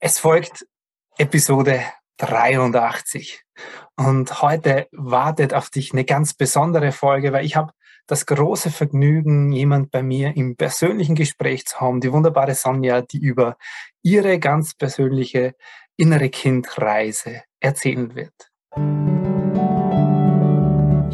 Es folgt Episode 83 und heute wartet auf dich eine ganz besondere Folge, weil ich habe das große Vergnügen, jemand bei mir im persönlichen Gespräch zu haben, die wunderbare Sonja, die über ihre ganz persönliche innere Kindreise erzählen wird.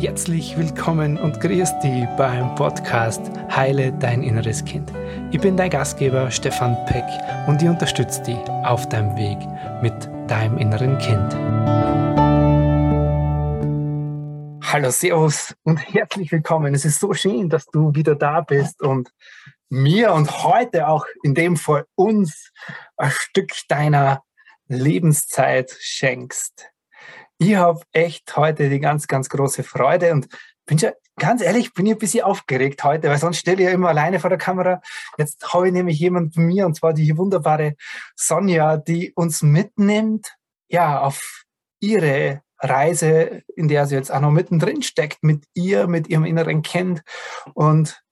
Herzlich willkommen und grüß dich beim Podcast Heile dein inneres Kind. Ich bin dein Gastgeber Stefan Peck und ich unterstütze dich auf deinem Weg mit deinem inneren Kind. Hallo, Servus und herzlich willkommen. Es ist so schön, dass du wieder da bist und mir und heute auch in dem Fall uns ein Stück deiner Lebenszeit schenkst ich habe echt heute die ganz, ganz große Freude und bin schon, ganz ehrlich, bin ich ein bisschen aufgeregt heute, weil sonst stelle ich ja immer alleine vor der Kamera. Jetzt habe ich nämlich jemand von mir und zwar die wunderbare Sonja, die uns mitnimmt, ja, auf ihre Reise, in der sie jetzt auch noch mittendrin steckt, mit ihr, mit ihrem inneren Kind. Und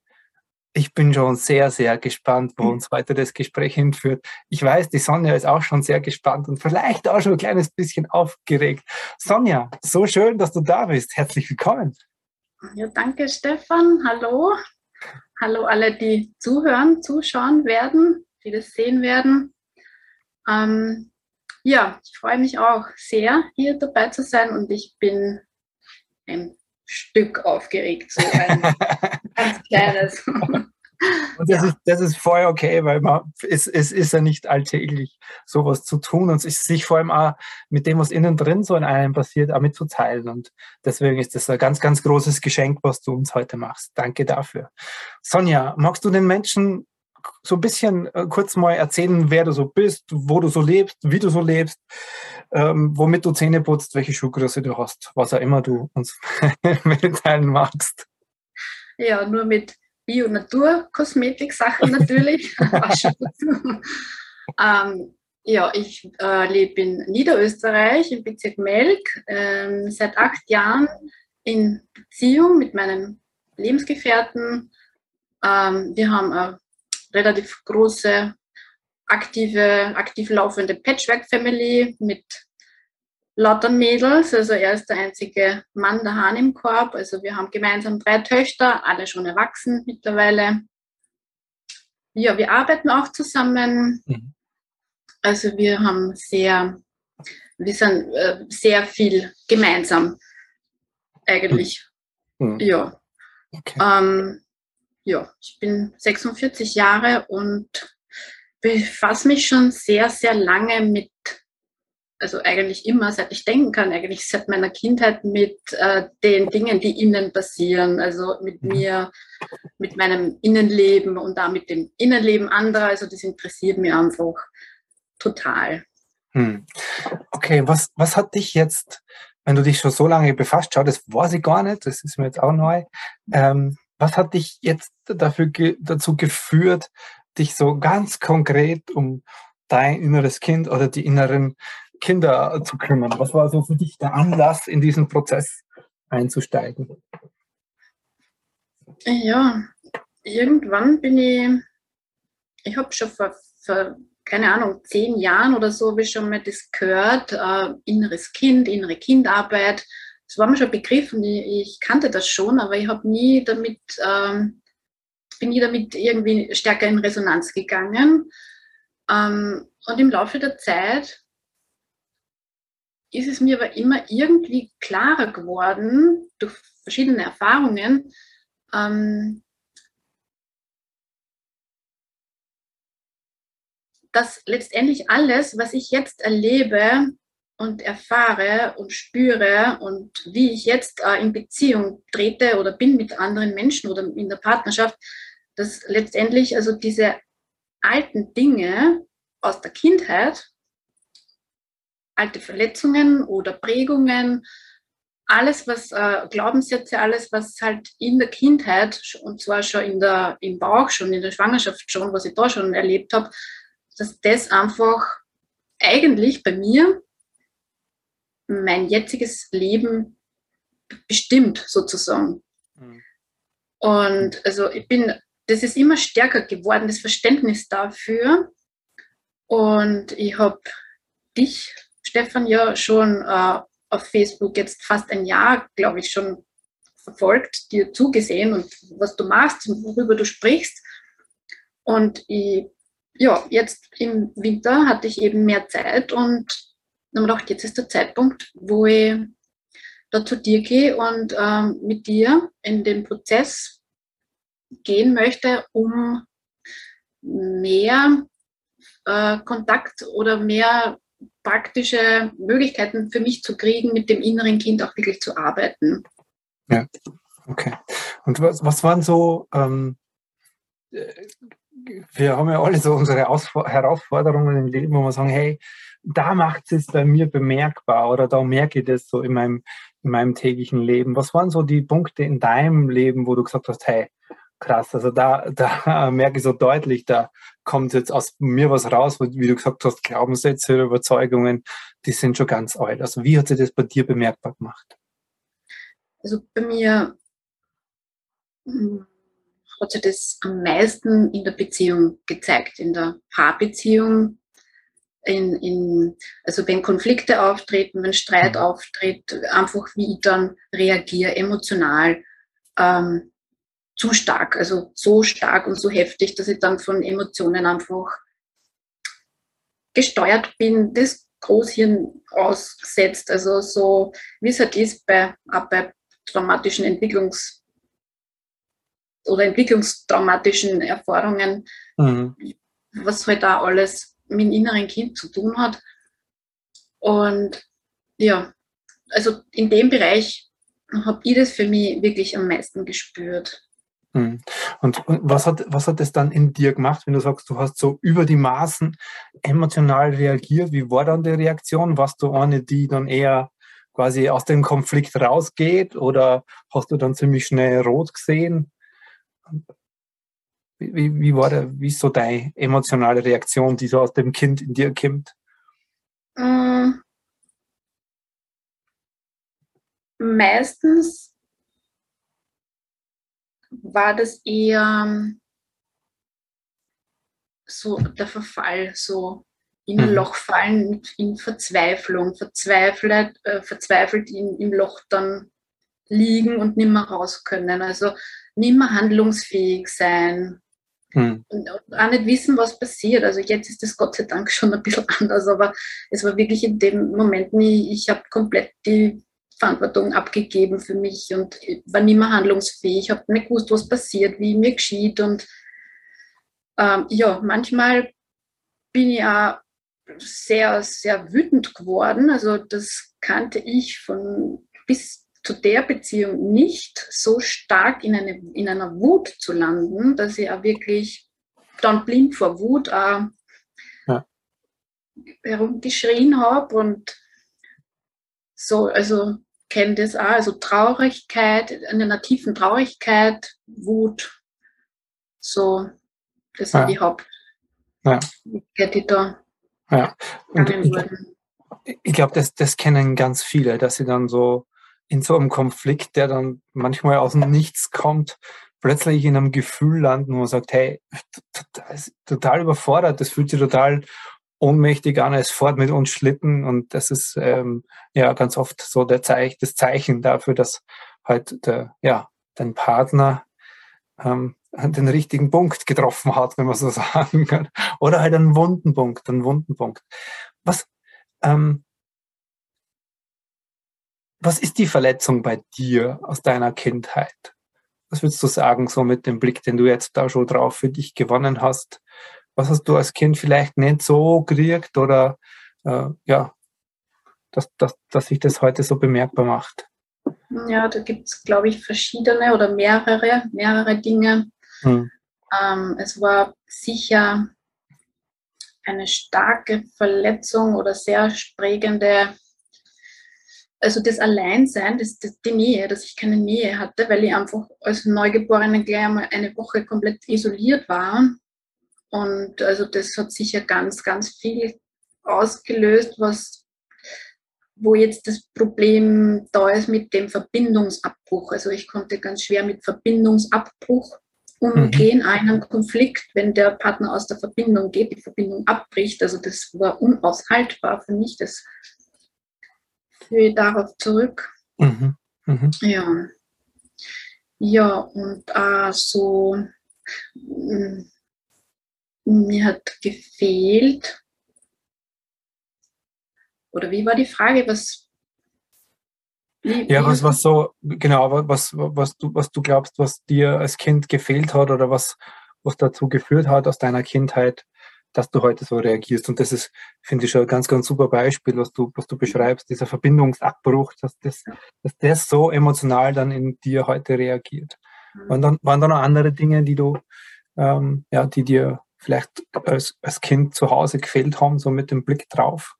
ich bin schon sehr, sehr gespannt, wo mhm. uns weiter das Gespräch hinführt. Ich weiß, die Sonja ist auch schon sehr gespannt und vielleicht auch schon ein kleines bisschen aufgeregt. Sonja, so schön, dass du da bist. Herzlich willkommen. Ja, danke, Stefan. Hallo. Hallo alle, die zuhören, zuschauen werden, die das sehen werden. Ähm, ja, ich freue mich auch sehr, hier dabei zu sein und ich bin ein Stück aufgeregt, so ein ganz kleines. Und das, ja. ist, das ist voll okay, weil man, es, es ist ja nicht alltäglich, sowas zu tun und sich vor allem auch mit dem, was innen drin so in einem passiert, auch mitzuteilen. Und deswegen ist das ein ganz, ganz großes Geschenk, was du uns heute machst. Danke dafür. Sonja, magst du den Menschen so ein bisschen äh, kurz mal erzählen, wer du so bist, wo du so lebst, wie du so lebst, ähm, womit du Zähne putzt, welche Schuhgröße du hast, was auch immer du uns mitteilen magst. Ja, nur mit Bio-Natur-Kosmetik-Sachen natürlich. ähm, ja, ich äh, lebe in Niederösterreich im Bezirk Melk, ähm, seit acht Jahren in Beziehung mit meinem Lebensgefährten. Ähm, wir haben eine relativ große, aktive, aktiv laufende Patchwork-Family mit lauter Mädels. Also er ist der einzige Mann der Hahn im Korb. Also wir haben gemeinsam drei Töchter, alle schon erwachsen mittlerweile. Ja, wir arbeiten auch zusammen. Mhm. Also wir haben sehr, wir sind äh, sehr viel gemeinsam eigentlich. Mhm. Ja. Okay. Ähm, ja, ich bin 46 Jahre und befasse mich schon sehr, sehr lange mit, also eigentlich immer, seit ich denken kann, eigentlich seit meiner Kindheit mit äh, den Dingen, die innen passieren, also mit mhm. mir, mit meinem Innenleben und da mit dem Innenleben anderer. Also das interessiert mich einfach total. Hm. Okay, was, was hat dich jetzt, wenn du dich schon so lange befasst, schau, das weiß ich gar nicht, das ist mir jetzt auch neu. Ähm, was hat dich jetzt dafür ge dazu geführt, dich so ganz konkret um dein inneres Kind oder die inneren Kinder zu kümmern? Was war so für dich der Anlass, in diesen Prozess einzusteigen? Ja, irgendwann bin ich, ich habe schon vor, vor, keine Ahnung, zehn Jahren oder so, habe ich schon mal das gehört, äh, inneres Kind, innere Kindarbeit das war mir schon ein Begriff und ich, ich kannte das schon, aber ich habe nie damit, ähm, bin nie damit irgendwie stärker in Resonanz gegangen. Ähm, und im Laufe der Zeit ist es mir aber immer irgendwie klarer geworden, durch verschiedene Erfahrungen, ähm, dass letztendlich alles, was ich jetzt erlebe, und erfahre und spüre und wie ich jetzt äh, in Beziehung trete oder bin mit anderen Menschen oder in der Partnerschaft, dass letztendlich also diese alten Dinge aus der Kindheit, alte Verletzungen oder Prägungen, alles, was äh, Glaubenssätze, alles, was halt in der Kindheit und zwar schon in der, im Bauch, schon in der Schwangerschaft schon, was ich da schon erlebt habe, dass das einfach eigentlich bei mir mein jetziges Leben bestimmt sozusagen. Mhm. Und also ich bin, das ist immer stärker geworden, das Verständnis dafür. Und ich habe dich, Stefan, ja schon äh, auf Facebook jetzt fast ein Jahr, glaube ich, schon verfolgt, dir zugesehen und was du machst und worüber du sprichst. Und ich, ja, jetzt im Winter hatte ich eben mehr Zeit und habe gedacht, jetzt ist der Zeitpunkt, wo ich da zu dir gehe und ähm, mit dir in den Prozess gehen möchte, um mehr äh, Kontakt oder mehr praktische Möglichkeiten für mich zu kriegen, mit dem inneren Kind auch wirklich zu arbeiten. Ja, okay. Und was, was waren so, ähm, wir haben ja alle so unsere Ausf Herausforderungen im Leben, wo wir sagen, hey, da macht es bei mir bemerkbar oder da merke ich das so in meinem, in meinem täglichen Leben. Was waren so die Punkte in deinem Leben, wo du gesagt hast, hey, krass, also da, da merke ich so deutlich, da kommt jetzt aus mir was raus, wie du gesagt hast, Glaubenssätze oder Überzeugungen, die sind schon ganz alt. Also wie hat sich das bei dir bemerkbar gemacht? Also bei mir hm, hat sich das am meisten in der Beziehung gezeigt, in der Paarbeziehung, in, in, also wenn Konflikte auftreten, wenn Streit mhm. auftritt, einfach wie ich dann reagiere, emotional. Ähm, zu stark, also so stark und so heftig, dass ich dann von Emotionen einfach gesteuert bin, das Großhirn aussetzt. Also so, wie es halt ist bei, auch bei traumatischen Entwicklungs- oder entwicklungstraumatischen Erfahrungen, mhm. was halt da alles mit dem inneren Kind zu tun hat. Und ja, also in dem Bereich habe ich das für mich wirklich am meisten gespürt. Hm. Und was hat, was hat es dann in dir gemacht, wenn du sagst, du hast so über die Maßen emotional reagiert? Wie war dann die Reaktion? Warst du eine, die dann eher quasi aus dem Konflikt rausgeht oder hast du dann ziemlich schnell rot gesehen? Wie, wie war der, wie ist so deine emotionale Reaktion, die so aus dem Kind in dir kommt? Mm. Meistens war das eher ähm, so der Verfall, so in ein mhm. Loch fallen, in Verzweiflung, verzweifelt, äh, verzweifelt in, im Loch dann liegen und nimmer raus können. Also nimmer handlungsfähig sein. Hm. Und auch nicht wissen, was passiert. Also jetzt ist das Gott sei Dank schon ein bisschen anders, aber es war wirklich in dem Moment nie, ich habe komplett die Verantwortung abgegeben für mich und war nicht mehr handlungsfähig. Ich habe nicht gewusst, was passiert, wie mir geschieht. Und ähm, ja, manchmal bin ich auch sehr, sehr wütend geworden. Also das kannte ich von bis zu der Beziehung nicht, so stark in, eine, in einer Wut zu landen, dass ich auch wirklich dann blind vor Wut auch ja. herumgeschrien habe und so, also kenne das auch, also Traurigkeit, in einer tiefen Traurigkeit, Wut, so, das sind ja. die Haupt, ja. die da ja. Und ich, ich glaube, das, das kennen ganz viele, dass sie dann so in so einem Konflikt, der dann manchmal aus dem Nichts kommt, plötzlich in einem Gefühl landen, wo man sagt, hey, total überfordert, das fühlt sich total ohnmächtig an, es fährt mit uns Schlitten und das ist ähm, ja ganz oft so der Zeich, das Zeichen dafür, dass halt der, ja, dein Partner ähm, den richtigen Punkt getroffen hat, wenn man so sagen kann. Oder halt einen wunden Punkt, einen wunden Punkt. Was, ähm, was ist die Verletzung bei dir aus deiner Kindheit? Was würdest du sagen, so mit dem Blick, den du jetzt da schon drauf für dich gewonnen hast? Was hast du als Kind vielleicht nicht so gekriegt oder äh, ja, dass, dass, dass sich das heute so bemerkbar macht? Ja, da gibt es, glaube ich, verschiedene oder mehrere, mehrere Dinge. Hm. Ähm, es war sicher eine starke Verletzung oder sehr prägende, also das Alleinsein, das, das, die Nähe, dass ich keine Nähe hatte, weil ich einfach als Neugeborene gleich einmal eine Woche komplett isoliert war und also das hat sicher ganz, ganz viel ausgelöst, was, wo jetzt das Problem da ist mit dem Verbindungsabbruch. Also ich konnte ganz schwer mit Verbindungsabbruch umgehen mhm. einen Konflikt, wenn der Partner aus der Verbindung geht, die Verbindung abbricht. Also das war unaushaltbar für mich. Das führe ich darauf zurück. Mhm. Mhm. Ja. Ja, und äh, so mm, mir hat gefehlt, oder wie war die Frage, was wie, ja, was, was so, genau, was, was, du, was du glaubst, was dir als Kind gefehlt hat oder was, was dazu geführt hat aus deiner Kindheit, dass du heute so reagierst. Und das ist, finde ich, schon ein ganz, ganz super Beispiel, was du, was du beschreibst, dieser Verbindungsabbruch, dass das, dass das so emotional dann in dir heute reagiert. Mhm. Waren dann, waren da noch andere Dinge, die du, ähm, ja, die dir vielleicht als, als Kind zu Hause gefehlt haben, so mit dem Blick drauf?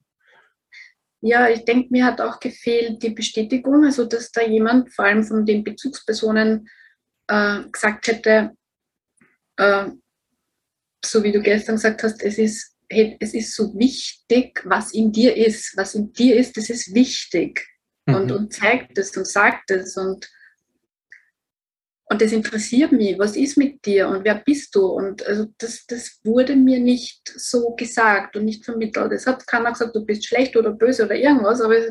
Ja, ich denke, mir hat auch gefehlt die Bestätigung, also dass da jemand, vor allem von den Bezugspersonen, äh, gesagt hätte, äh, so wie du gestern gesagt hast, es ist, hey, es ist so wichtig, was in dir ist. Was in dir ist, das ist wichtig. Mhm. Und, und zeigt es und sagt es und und das interessiert mich, was ist mit dir und wer bist du? Und also das, das wurde mir nicht so gesagt und nicht vermittelt. Es hat keiner gesagt, du bist schlecht oder böse oder irgendwas, aber es,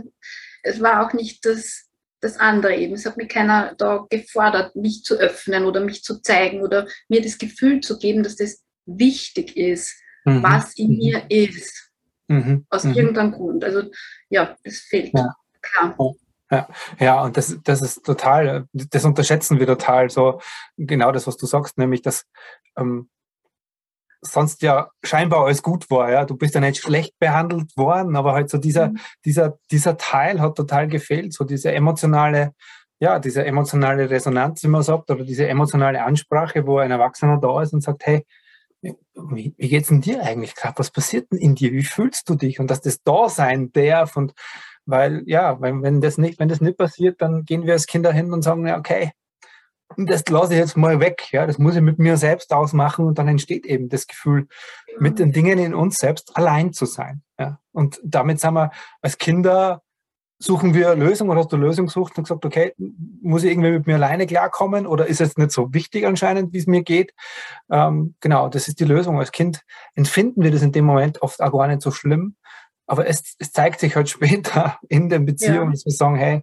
es war auch nicht das, das andere eben. Es hat mir keiner da gefordert, mich zu öffnen oder mich zu zeigen oder mir das Gefühl zu geben, dass das wichtig ist, mhm. was in mir ist. Mhm. Aus mhm. irgendeinem Grund. Also ja, das fehlt. Ja. Klar. Ja, ja, und das, das ist total, das unterschätzen wir total. So genau das, was du sagst, nämlich, dass ähm, sonst ja scheinbar alles gut war. Ja, du bist ja nicht schlecht behandelt worden, aber halt so dieser, mhm. dieser, dieser Teil hat total gefehlt. So diese emotionale, ja, diese emotionale Resonanz, wie man sagt, oder diese emotionale Ansprache, wo ein Erwachsener da ist und sagt, hey, wie, wie geht's denn dir eigentlich gerade? Was passiert denn in dir? Wie fühlst du dich? Und dass das da sein darf und weil, ja, wenn, wenn, das nicht, wenn das nicht passiert, dann gehen wir als Kinder hin und sagen, ja, okay, das lasse ich jetzt mal weg. Ja, das muss ich mit mir selbst ausmachen und dann entsteht eben das Gefühl, mit den Dingen in uns selbst allein zu sein. Ja, und damit sind wir als Kinder suchen wir Lösung oder hast du Lösung gesucht und gesagt, okay, muss ich irgendwie mit mir alleine klarkommen oder ist es nicht so wichtig anscheinend, wie es mir geht? Ähm, genau, das ist die Lösung. Als Kind empfinden wir das in dem Moment oft auch gar nicht so schlimm, aber es, es zeigt sich halt später in den Beziehungen, ja. dass wir sagen, hey,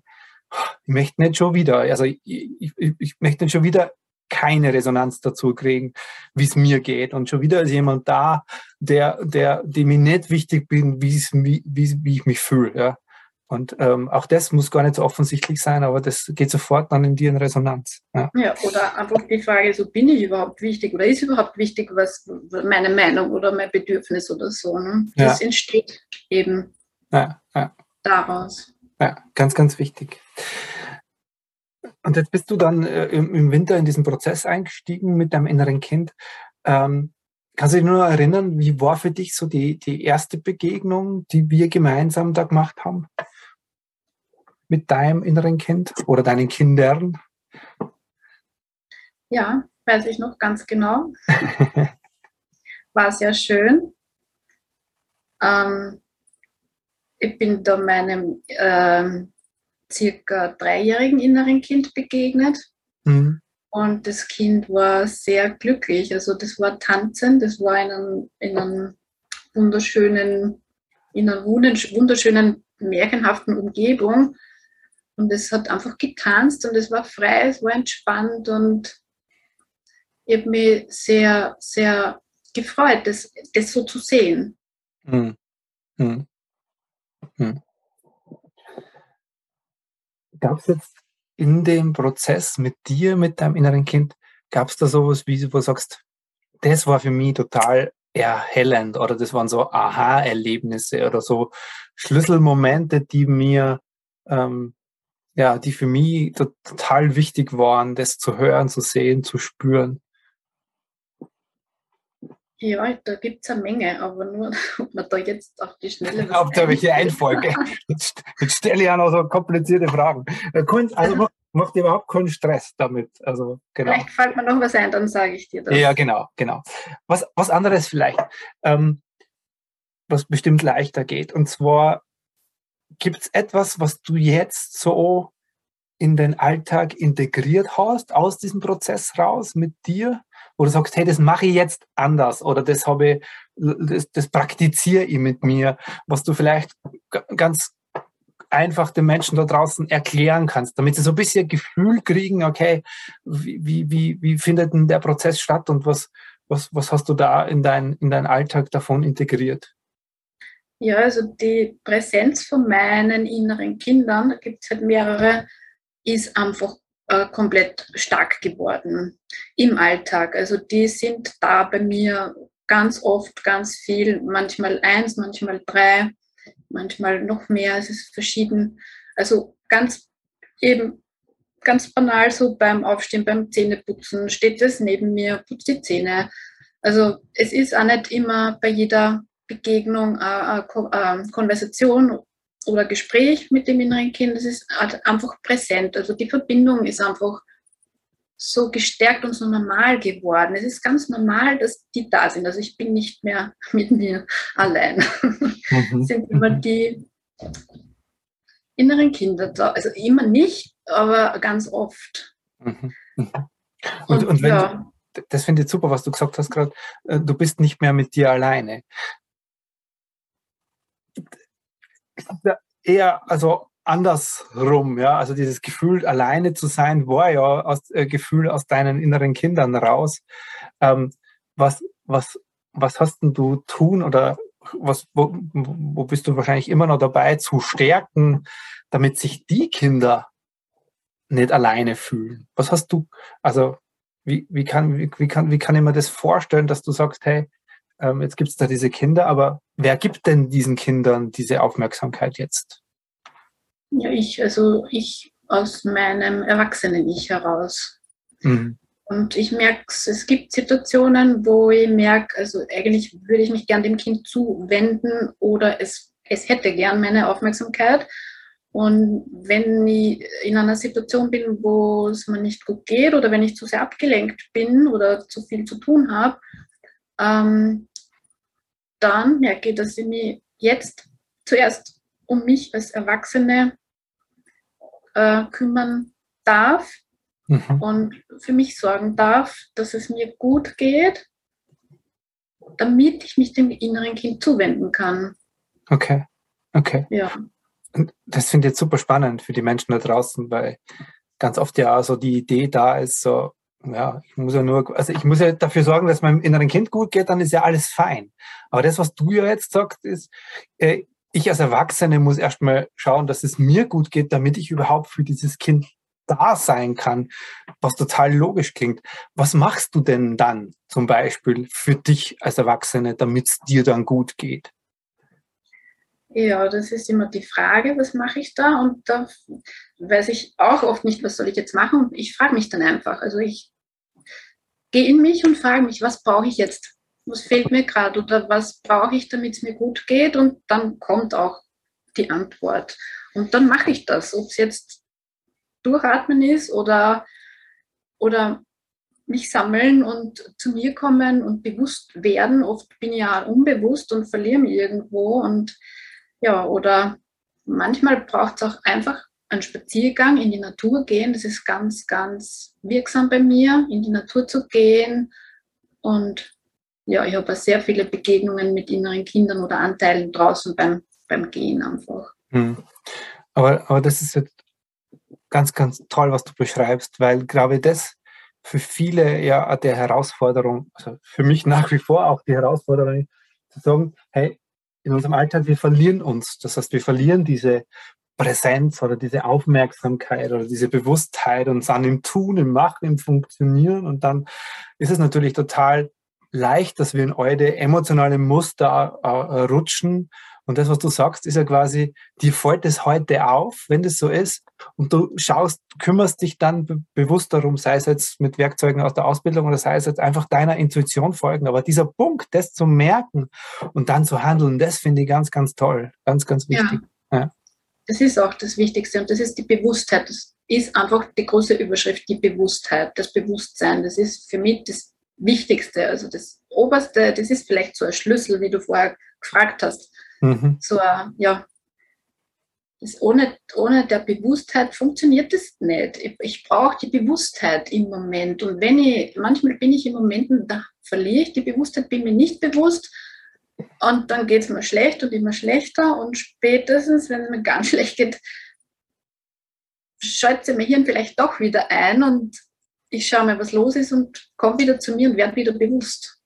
ich möchte nicht schon wieder, also ich, ich, ich möchte nicht schon wieder keine Resonanz dazu kriegen, wie es mir geht. Und schon wieder ist jemand da, der, der, dem ich nicht wichtig bin, wie, wie, wie ich mich fühle. Ja. Und ähm, auch das muss gar nicht so offensichtlich sein, aber das geht sofort dann in dir in Resonanz. Ja. ja, oder einfach die Frage, so bin ich überhaupt wichtig oder ist überhaupt wichtig, was meine Meinung oder mein Bedürfnis oder so. Ne? Das ja. entsteht eben ja, daraus. Ja, ganz, ganz wichtig. Und jetzt bist du dann äh, im, im, Winter in diesen Prozess eingestiegen mit deinem inneren Kind. Ähm, kannst du dich nur erinnern, wie war für dich so die, die erste Begegnung, die wir gemeinsam da gemacht haben? Mit deinem inneren Kind oder deinen Kindern? Ja, weiß ich noch ganz genau. War sehr schön. Ähm, ich bin da meinem äh, circa dreijährigen inneren Kind begegnet. Mhm. Und das Kind war sehr glücklich. Also das war tanzen, das war in einem, in einem wunderschönen, in einer wunderschönen, märchenhaften Umgebung. Und es hat einfach getanzt und es war frei, es war entspannt und ich habe mich sehr, sehr gefreut, das, das so zu sehen. Hm. Hm. Hm. Gab es jetzt in dem Prozess mit dir, mit deinem inneren Kind, gab es da sowas, wie wo du sagst, das war für mich total erhellend oder das waren so Aha-Erlebnisse oder so Schlüsselmomente, die mir ähm, ja, die für mich total wichtig waren, das zu hören, zu sehen, zu spüren. Ja, da gibt es eine Menge, aber nur, ob man da jetzt auf die Schnelle. Auf der welche Einfolge. Jetzt, jetzt stelle ich auch noch so komplizierte Fragen. Also macht, macht überhaupt keinen Stress damit. Also, genau. Vielleicht fällt mir noch was ein, dann sage ich dir das. Ja, genau, genau. Was, was anderes vielleicht, ähm, was bestimmt leichter geht. Und zwar Gibt es etwas, was du jetzt so in den Alltag integriert hast, aus diesem Prozess raus mit dir? wo du sagst, hey, das mache ich jetzt anders oder das habe ich, das, das praktiziere ich mit mir, was du vielleicht ganz einfach den Menschen da draußen erklären kannst, damit sie so ein bisschen Gefühl kriegen, okay, wie, wie, wie findet denn der Prozess statt und was, was, was hast du da in, dein, in deinen Alltag davon integriert? Ja, also die Präsenz von meinen inneren Kindern, da gibt es halt mehrere, ist einfach äh, komplett stark geworden im Alltag. Also die sind da bei mir ganz oft, ganz viel, manchmal eins, manchmal drei, manchmal noch mehr, es ist verschieden. Also ganz eben ganz banal so beim Aufstehen, beim Zähneputzen steht es neben mir, putzt die Zähne. Also es ist auch nicht immer bei jeder Begegnung, eine Konversation oder Gespräch mit dem inneren Kind, das ist einfach präsent. Also die Verbindung ist einfach so gestärkt und so normal geworden. Es ist ganz normal, dass die da sind. Also ich bin nicht mehr mit mir allein. Mhm. sind immer die inneren Kinder da. Also immer nicht, aber ganz oft. Mhm. mhm. Und, und, und wenn, ja. das finde ich super, was du gesagt hast gerade, äh, du bist nicht mehr mit dir alleine eher, also andersrum, ja, also dieses Gefühl, alleine zu sein, war ja aus äh, Gefühl aus deinen inneren Kindern raus. Ähm, was, was, was hast denn du tun oder was, wo, wo bist du wahrscheinlich immer noch dabei zu stärken, damit sich die Kinder nicht alleine fühlen? Was hast du, also wie, wie, kann, wie, wie, kann, wie kann ich mir das vorstellen, dass du sagst, hey, ähm, jetzt gibt es da diese Kinder, aber wer gibt denn diesen Kindern diese Aufmerksamkeit jetzt? Ja, ich, also ich aus meinem Erwachsenen-Ich heraus. Mhm. Und ich merke, es gibt Situationen, wo ich merke, also eigentlich würde ich mich gern dem Kind zuwenden oder es, es hätte gern meine Aufmerksamkeit. Und wenn ich in einer Situation bin, wo es mir nicht gut geht oder wenn ich zu sehr abgelenkt bin oder zu viel zu tun habe, ähm, dann merke ich, dass ich mich jetzt zuerst um mich als Erwachsene äh, kümmern darf mhm. und für mich sorgen darf, dass es mir gut geht, damit ich mich dem inneren Kind zuwenden kann. Okay, okay. Ja. Und das finde ich jetzt super spannend für die Menschen da draußen, weil ganz oft ja so die Idee da ist, so, ja, ich muss ja nur, also ich muss ja dafür sorgen, dass meinem inneren Kind gut geht, dann ist ja alles fein. Aber das, was du ja jetzt sagst, ist, äh, ich als Erwachsene muss erstmal schauen, dass es mir gut geht, damit ich überhaupt für dieses Kind da sein kann, was total logisch klingt. Was machst du denn dann zum Beispiel für dich als Erwachsene, damit es dir dann gut geht? Ja, das ist immer die Frage, was mache ich da? Und da weiß ich auch oft nicht, was soll ich jetzt machen. Und ich frage mich dann einfach. Also ich gehe in mich und frage mich, was brauche ich jetzt? Was fehlt mir gerade oder was brauche ich, damit es mir gut geht? Und dann kommt auch die Antwort. Und dann mache ich das, ob es jetzt durchatmen ist oder, oder mich sammeln und zu mir kommen und bewusst werden. Oft bin ich ja unbewusst und verliere mich irgendwo und ja, oder manchmal braucht es auch einfach einen Spaziergang in die Natur gehen. Das ist ganz, ganz wirksam bei mir, in die Natur zu gehen. Und ja, ich habe sehr viele Begegnungen mit inneren Kindern oder Anteilen draußen beim, beim Gehen einfach. Hm. Aber, aber das ist jetzt ganz, ganz toll, was du beschreibst, weil glaube das für viele ja der Herausforderung, also für mich nach wie vor auch die Herausforderung, zu sagen, hey, in unserem Alltag, wir verlieren uns. Das heißt, wir verlieren diese Präsenz oder diese Aufmerksamkeit oder diese Bewusstheit und sind im Tun, im Machen, im Funktionieren. Und dann ist es natürlich total leicht, dass wir in eure emotionale Muster äh, rutschen und das, was du sagst, ist ja quasi, dir fällt es heute auf, wenn das so ist. Und du schaust, kümmerst dich dann be bewusst darum, sei es jetzt mit Werkzeugen aus der Ausbildung oder sei es jetzt einfach deiner Intuition folgen. Aber dieser Punkt, das zu merken und dann zu handeln, das finde ich ganz, ganz toll. Ganz, ganz wichtig. Ja. ja. Das ist auch das Wichtigste und das ist die Bewusstheit. Das ist einfach die große Überschrift, die Bewusstheit, das Bewusstsein. Das ist für mich das Wichtigste. Also das Oberste, das ist vielleicht so ein Schlüssel, wie du vorher gefragt hast Mhm. So, ja, das ohne, ohne der Bewusstheit funktioniert das nicht. Ich, ich brauche die Bewusstheit im Moment. Und wenn ich, manchmal bin ich im Moment, da verliere ich die Bewusstheit, bin mir nicht bewusst. Und dann geht es mir schlecht und immer schlechter. Und spätestens, wenn es mir ganz schlecht geht, schaltet mein Hirn vielleicht doch wieder ein und ich schaue mal, was los ist und komme wieder zu mir und werde wieder bewusst.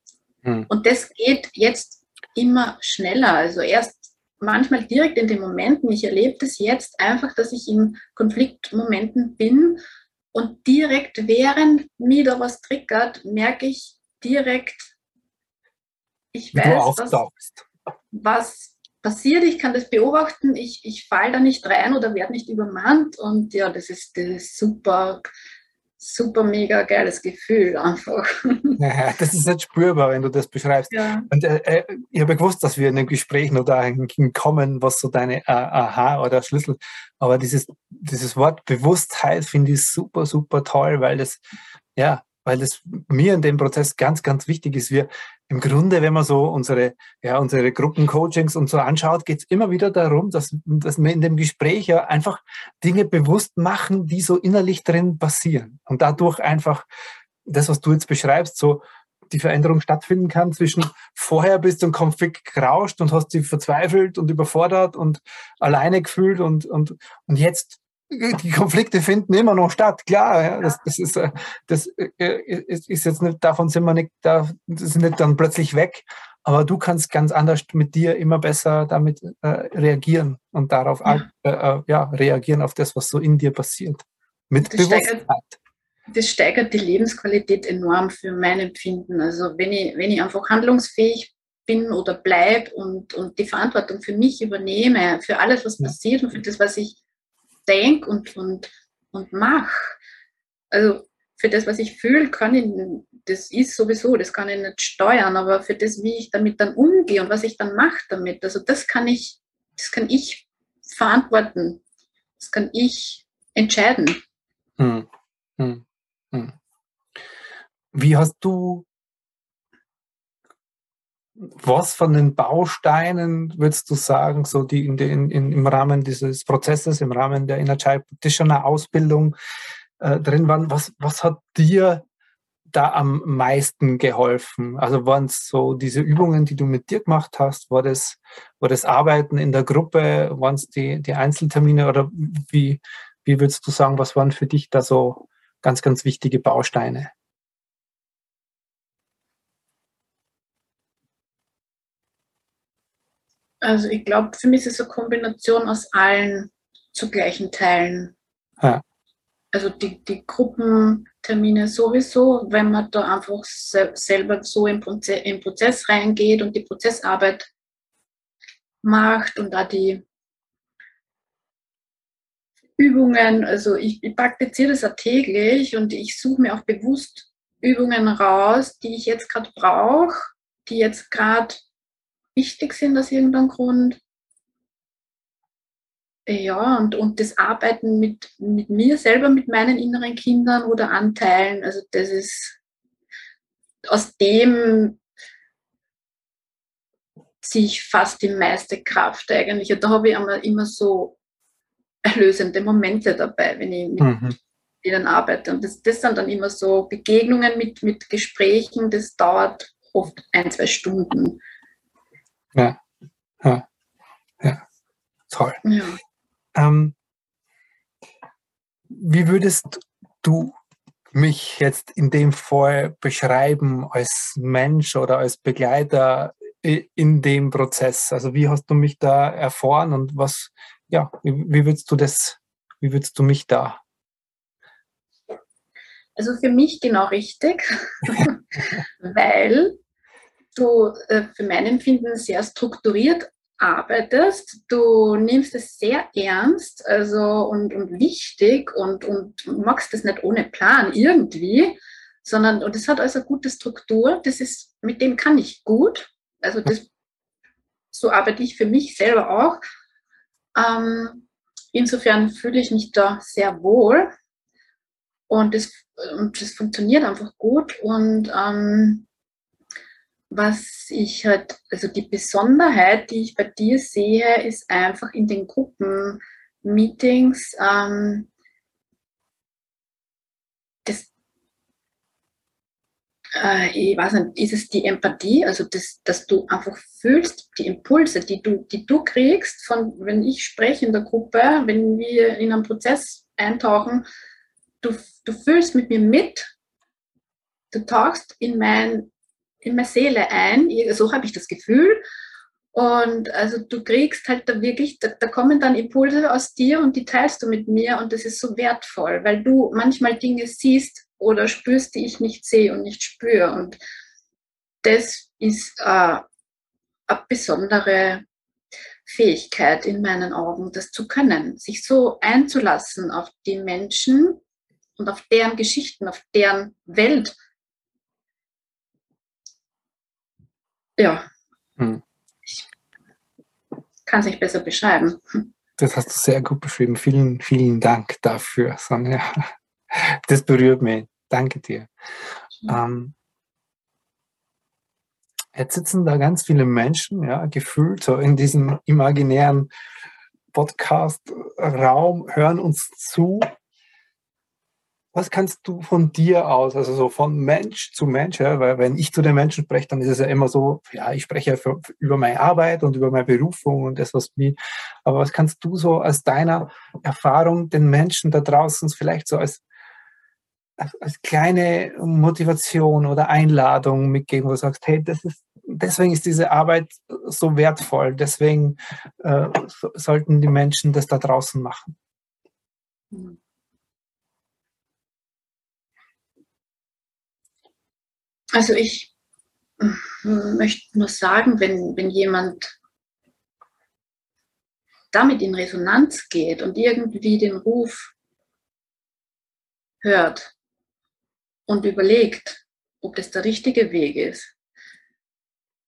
Hm. Und das geht jetzt immer schneller. Also erst manchmal direkt in den Momenten. Ich erlebe das jetzt einfach, dass ich in Konfliktmomenten bin und direkt während mir da was triggert, merke ich direkt, ich weiß, was, was passiert, ich kann das beobachten, ich, ich falle da nicht rein oder werde nicht übermannt und ja, das ist, das ist super super mega geiles Gefühl einfach. Ja, das ist nicht spürbar, wenn du das beschreibst. Ja. Und äh, äh ich habe gewusst, dass wir in einem Gespräch noch dahin kommen, was so deine äh, Aha oder Schlüssel, aber dieses, dieses Wort Bewusstheit finde ich super, super toll, weil das, ja, weil das mir in dem Prozess ganz, ganz wichtig ist. Wir im Grunde, wenn man so unsere, ja, unsere Gruppencoachings und so anschaut, geht es immer wieder darum, dass, dass wir in dem Gespräch ja einfach Dinge bewusst machen, die so innerlich drin passieren. Und dadurch einfach das, was du jetzt beschreibst, so die Veränderung stattfinden kann zwischen vorher bist du im Konflikt gerauscht und hast dich verzweifelt und überfordert und alleine gefühlt und, und, und jetzt die Konflikte finden immer noch statt, klar. Ja, das, das, ist, äh, das äh, ist jetzt nicht, davon sind wir nicht, da sind nicht dann plötzlich weg, aber du kannst ganz anders mit dir immer besser damit äh, reagieren und darauf ja. Äh, ja, reagieren auf das, was so in dir passiert. Mit das Bewusstheit. Steigert, das steigert die Lebensqualität enorm für mein Empfinden. Also wenn ich, wenn ich einfach handlungsfähig bin oder bleibe und, und die Verantwortung für mich übernehme, für alles, was passiert und für das, was ich denke und, und, und mache. Also für das, was ich fühle, kann ich, das ist sowieso, das kann ich nicht steuern, aber für das, wie ich damit dann umgehe und was ich dann mache damit, also das kann ich, das kann ich verantworten. Das kann ich entscheiden. Hm. Hm. Hm. Wie hast du was von den Bausteinen würdest du sagen, so die in den, in, im Rahmen dieses Prozesses, im Rahmen der Inner Child Practitioner Ausbildung äh, drin waren? Was, was hat dir da am meisten geholfen? Also waren es so diese Übungen, die du mit dir gemacht hast? War das, war das Arbeiten in der Gruppe? Waren es die, die Einzeltermine oder wie, wie würdest du sagen, was waren für dich da so ganz, ganz wichtige Bausteine? Also ich glaube, für mich ist es eine Kombination aus allen zu gleichen Teilen. Ja. Also die, die Gruppentermine sowieso, wenn man da einfach se selber so im, Proze im Prozess reingeht und die Prozessarbeit macht und da die Übungen, also ich, ich praktiziere das auch täglich und ich suche mir auch bewusst Übungen raus, die ich jetzt gerade brauche, die jetzt gerade wichtig sind aus irgendeinem Grund. Ja, und, und das Arbeiten mit, mit mir selber, mit meinen inneren Kindern oder Anteilen, also das ist aus dem ziehe ich fast die meiste Kraft eigentlich. Und da habe ich immer, immer so erlösende Momente dabei, wenn ich mit mhm. denen arbeite. Und das, das sind dann immer so Begegnungen mit, mit Gesprächen, das dauert oft ein, zwei Stunden. Ja, ja, ja. Toll. Ja. Ähm, wie würdest du mich jetzt in dem Fall beschreiben als Mensch oder als Begleiter in dem Prozess? Also wie hast du mich da erfahren und was, ja, wie, wie würdest du das, wie würdest du mich da? Also für mich genau richtig, weil du äh, für mein Empfinden sehr strukturiert arbeitest. Du nimmst es sehr ernst also, und, und wichtig und, und machst es nicht ohne Plan irgendwie, sondern und es hat also gute Struktur. Das ist, mit dem kann ich gut. Also das, so arbeite ich für mich selber auch. Ähm, insofern fühle ich mich da sehr wohl und es und das funktioniert einfach gut und ähm, was ich halt, also die Besonderheit, die ich bei dir sehe, ist einfach in den Gruppen Meetings, ähm, das, äh, ich weiß nicht, ist es die Empathie, also das, dass du einfach fühlst, die Impulse, die du, die du kriegst, von wenn ich spreche in der Gruppe, wenn wir in einen Prozess eintauchen, du, du fühlst mit mir mit, du tauchst in, mein, in meine Seele ein, so habe ich das Gefühl. Und also du kriegst halt da wirklich, da, da, kommen dann Impulse aus dir und die teilst du mit mir und das ist so wertvoll, weil du manchmal Dinge siehst oder spürst, die ich nicht sehe und nicht spüre. Und das ist äh, eine besondere Fähigkeit in meinen Augen, das zu können, sich so einzulassen auf die Menschen und auf deren Geschichten, auf deren Welt. Ja, hm. ich kann es nicht besser beschreiben. Das hast du sehr gut beschrieben. Vielen, vielen Dank dafür, Sonja. Das berührt mich. Danke dir. Ähm, jetzt sitzen da ganz viele Menschen, ja, gefühlt so in diesem imaginären Podcast-Raum, hören uns zu was kannst du von dir aus, also so von Mensch zu Mensch, ja, weil wenn ich zu den Menschen spreche, dann ist es ja immer so, ja, ich spreche für, über meine Arbeit und über meine Berufung und das, was mir, aber was kannst du so aus deiner Erfahrung den Menschen da draußen vielleicht so als, als, als kleine Motivation oder Einladung mitgeben, wo du sagst, hey, das ist, deswegen ist diese Arbeit so wertvoll, deswegen äh, so, sollten die Menschen das da draußen machen? Mhm. Also ich möchte nur sagen, wenn, wenn jemand damit in Resonanz geht und irgendwie den Ruf hört und überlegt, ob das der richtige Weg ist,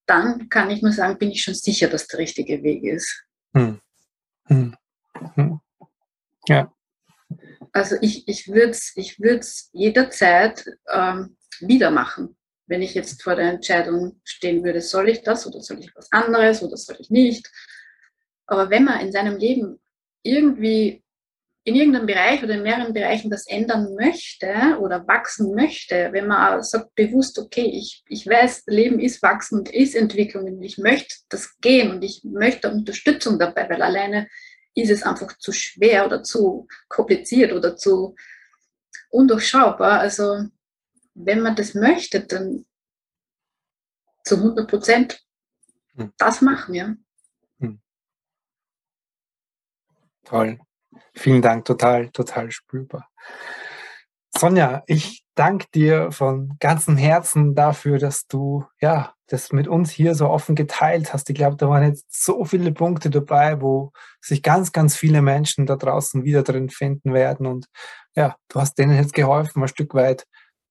dann kann ich nur sagen, bin ich schon sicher, dass der richtige Weg ist. Hm. Hm. Hm. Ja. Also ich, ich würde es ich jederzeit ähm, wieder machen wenn ich jetzt vor der Entscheidung stehen würde, soll ich das oder soll ich was anderes oder soll ich nicht. Aber wenn man in seinem Leben irgendwie in irgendeinem Bereich oder in mehreren Bereichen das ändern möchte oder wachsen möchte, wenn man sagt bewusst, okay, ich, ich weiß, Leben ist Wachsen und ist Entwicklung und ich möchte das gehen und ich möchte Unterstützung dabei, weil alleine ist es einfach zu schwer oder zu kompliziert oder zu undurchschaubar. Also wenn man das möchte, dann zu 100 Prozent hm. das machen, ja. Hm. Toll. Vielen Dank, total, total spürbar. Sonja, ich danke dir von ganzem Herzen dafür, dass du ja das mit uns hier so offen geteilt hast. Ich glaube, da waren jetzt so viele Punkte dabei, wo sich ganz, ganz viele Menschen da draußen wieder drin finden werden. Und ja, du hast denen jetzt geholfen, ein Stück weit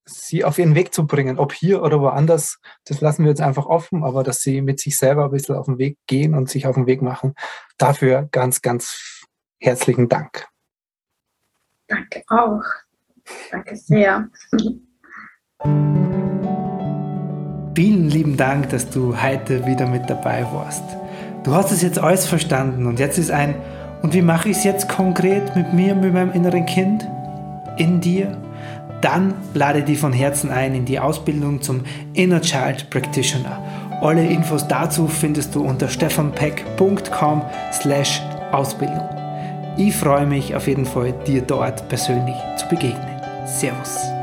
sie auf ihren Weg zu bringen, ob hier oder woanders, das lassen wir jetzt einfach offen, aber dass sie mit sich selber ein bisschen auf den Weg gehen und sich auf den Weg machen. Dafür ganz, ganz herzlichen Dank. Danke auch. Danke sehr. Vielen lieben Dank, dass du heute wieder mit dabei warst. Du hast es jetzt alles verstanden und jetzt ist ein, und wie mache ich es jetzt konkret mit mir, mit meinem inneren Kind? In dir? Dann lade dich von Herzen ein in die Ausbildung zum Inner Child Practitioner. Alle Infos dazu findest du unter stefanpeck.com slash Ausbildung. Ich freue mich auf jeden Fall, dir dort persönlich zu begegnen. Servus.